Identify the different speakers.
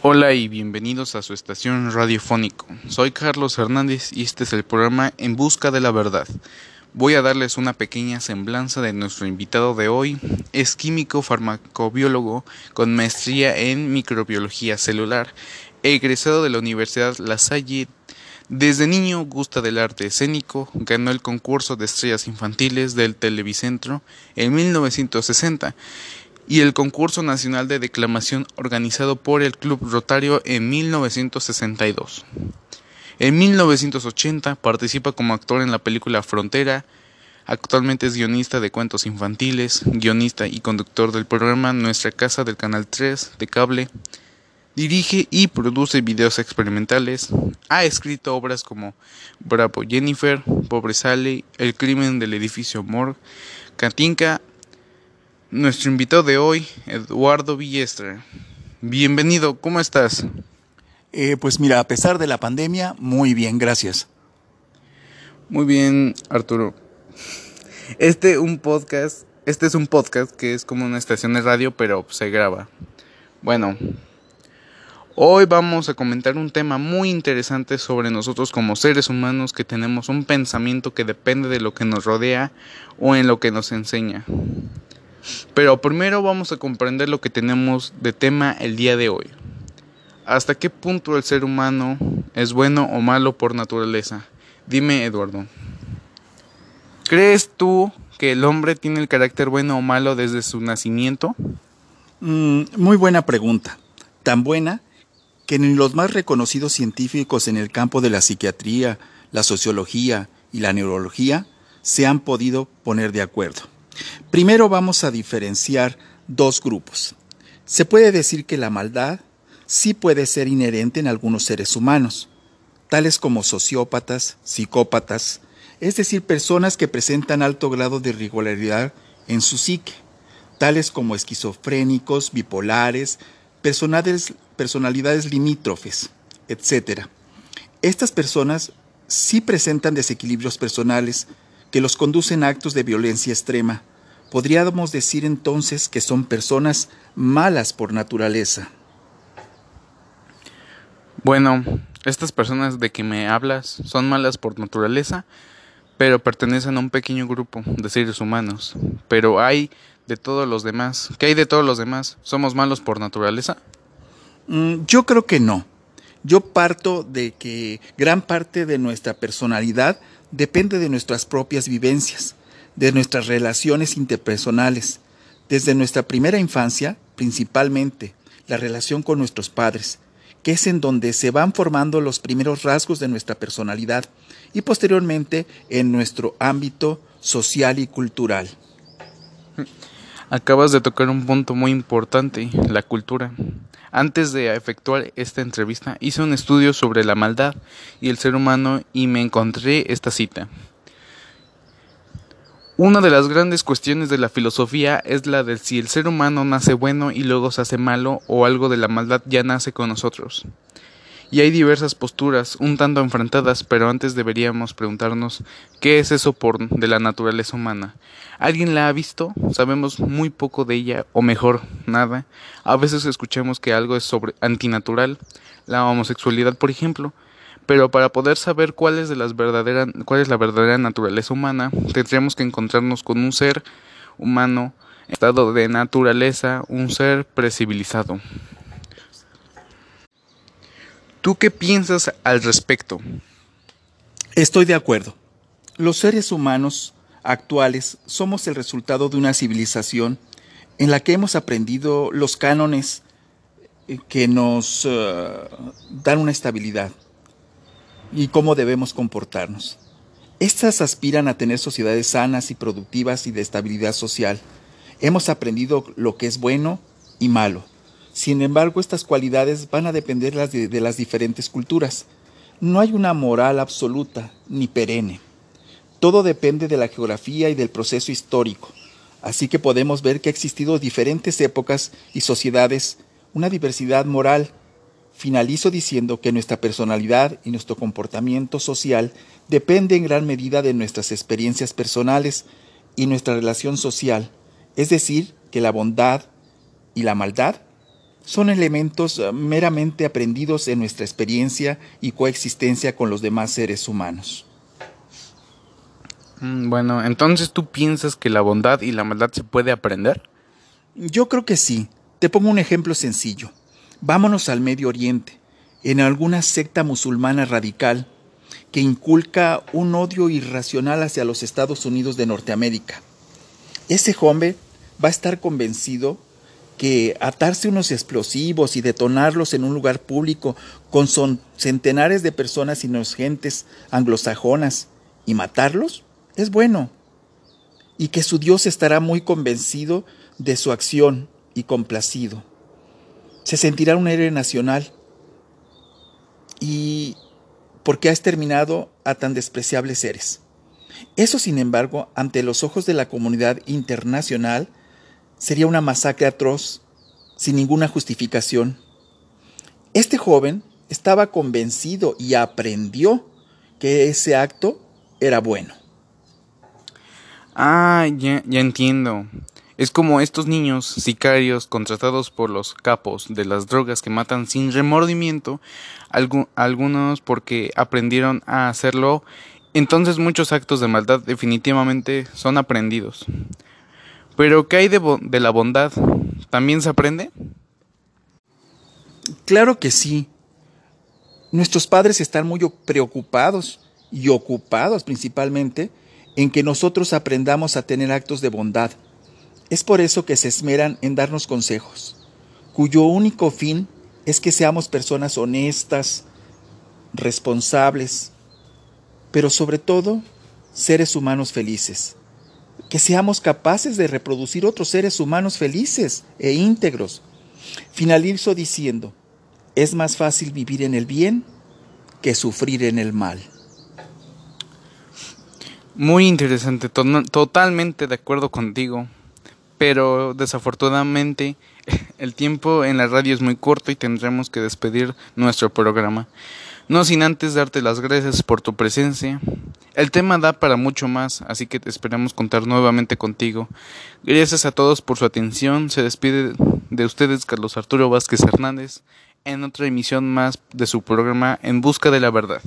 Speaker 1: Hola y bienvenidos a su estación radiofónico. Soy Carlos Hernández y este es el programa En Busca de la Verdad. Voy a darles una pequeña semblanza de nuestro invitado de hoy. Es químico farmacobiólogo con maestría en microbiología celular, egresado de la Universidad La Salle. Desde niño gusta del arte escénico, ganó el concurso de estrellas infantiles del Televicentro en 1960 y el concurso nacional de declamación organizado por el Club Rotario en 1962. En 1980 participa como actor en la película Frontera. Actualmente es guionista de cuentos infantiles, guionista y conductor del programa Nuestra Casa del Canal 3 de cable. Dirige y produce videos experimentales. Ha escrito obras como Bravo Jennifer, Pobre Sally, El crimen del edificio Morgue, Katinka nuestro invitado de hoy, Eduardo Villestre. Bienvenido, ¿cómo estás?
Speaker 2: Eh, pues mira, a pesar de la pandemia, muy bien, gracias.
Speaker 1: Muy bien, Arturo. Este un podcast, este es un podcast que es como una estación de radio, pero se graba. Bueno, hoy vamos a comentar un tema muy interesante sobre nosotros como seres humanos que tenemos un pensamiento que depende de lo que nos rodea o en lo que nos enseña. Pero primero vamos a comprender lo que tenemos de tema el día de hoy. ¿Hasta qué punto el ser humano es bueno o malo por naturaleza? Dime, Eduardo. ¿Crees tú que el hombre tiene el carácter bueno o malo desde su nacimiento?
Speaker 2: Mm, muy buena pregunta. Tan buena que ni los más reconocidos científicos en el campo de la psiquiatría, la sociología y la neurología se han podido poner de acuerdo. Primero vamos a diferenciar dos grupos. Se puede decir que la maldad sí puede ser inherente en algunos seres humanos, tales como sociópatas, psicópatas, es decir, personas que presentan alto grado de irregularidad en su psique, tales como esquizofrénicos, bipolares, personalidades, personalidades limítrofes, etc. Estas personas sí presentan desequilibrios personales que los conducen a actos de violencia extrema, Podríamos decir entonces que son personas malas por naturaleza.
Speaker 1: Bueno, estas personas de que me hablas son malas por naturaleza, pero pertenecen a un pequeño grupo de seres humanos. Pero hay de todos los demás. ¿Qué hay de todos los demás? ¿Somos malos por naturaleza?
Speaker 2: Mm, yo creo que no. Yo parto de que gran parte de nuestra personalidad depende de nuestras propias vivencias de nuestras relaciones interpersonales, desde nuestra primera infancia, principalmente la relación con nuestros padres, que es en donde se van formando los primeros rasgos de nuestra personalidad y posteriormente en nuestro ámbito social y cultural.
Speaker 1: Acabas de tocar un punto muy importante, la cultura. Antes de efectuar esta entrevista hice un estudio sobre la maldad y el ser humano y me encontré esta cita. Una de las grandes cuestiones de la filosofía es la de si el ser humano nace bueno y luego se hace malo o algo de la maldad ya nace con nosotros. Y hay diversas posturas, un tanto enfrentadas, pero antes deberíamos preguntarnos qué es eso por de la naturaleza humana. ¿Alguien la ha visto? Sabemos muy poco de ella, o mejor, nada. A veces escuchamos que algo es sobre antinatural, la homosexualidad, por ejemplo, pero para poder saber cuál es, de las cuál es la verdadera naturaleza humana, tendríamos que encontrarnos con un ser humano, estado de naturaleza, un ser precivilizado. ¿Tú qué piensas al respecto?
Speaker 2: Estoy de acuerdo. Los seres humanos actuales somos el resultado de una civilización en la que hemos aprendido los cánones que nos eh, dan una estabilidad y cómo debemos comportarnos. Estas aspiran a tener sociedades sanas y productivas y de estabilidad social. Hemos aprendido lo que es bueno y malo. Sin embargo, estas cualidades van a depender de, las diferentes culturas. No hay una moral absoluta ni perenne. Todo depende de la geografía y del proceso histórico. Así que podemos ver que ha existido diferentes épocas y sociedades, una diversidad moral Finalizo diciendo que nuestra personalidad y nuestro comportamiento social depende en gran medida de nuestras experiencias personales y nuestra relación social, es decir, que la bondad y la maldad son elementos eh, meramente aprendidos en nuestra experiencia y coexistencia con los demás seres humanos.
Speaker 1: Mm, bueno, entonces tú piensas que la bondad y la maldad se puede aprender?
Speaker 2: Yo creo que sí. Te pongo un ejemplo sencillo. Vámonos al Medio Oriente, en alguna secta musulmana radical que inculca un odio irracional hacia los Estados Unidos de Norteamérica. Ese joven va a estar convencido que atarse unos explosivos y detonarlos en un lugar público con centenares de personas inocentes anglosajonas y matarlos es bueno, y que su Dios estará muy convencido de su acción y complacido. Se sentirá un héroe nacional y porque ha exterminado a tan despreciables seres. Eso, sin embargo, ante los ojos de la comunidad internacional, sería una masacre atroz, sin ninguna justificación. Este joven estaba convencido y aprendió que ese acto era bueno.
Speaker 1: Ah, ya, ya entiendo. Es como estos niños sicarios contratados por los capos de las drogas que matan sin remordimiento, algunos porque aprendieron a hacerlo, entonces muchos actos de maldad definitivamente son aprendidos. Pero ¿qué hay de, de la bondad? ¿También se aprende?
Speaker 2: Claro que sí. Nuestros padres están muy preocupados y ocupados principalmente en que nosotros aprendamos a tener actos de bondad es por eso que se esmeran en darnos consejos, cuyo único fin es que seamos personas honestas, responsables, pero sobre todo seres humanos felices, que seamos capaces de reproducir otros seres humanos felices e íntegros. Finalizo diciendo, es más fácil vivir en el bien que sufrir en el mal.
Speaker 1: Muy interesante, totalmente de acuerdo contigo pero desafortunadamente el tiempo en la radio es muy corto y tendremos que despedir nuestro programa. No sin antes darte las gracias por tu presencia. El tema da para mucho más, así que esperamos contar nuevamente contigo. Gracias a todos por su atención. Se despide de ustedes Carlos Arturo Vázquez Hernández en otra emisión más de su programa En Busca de la Verdad.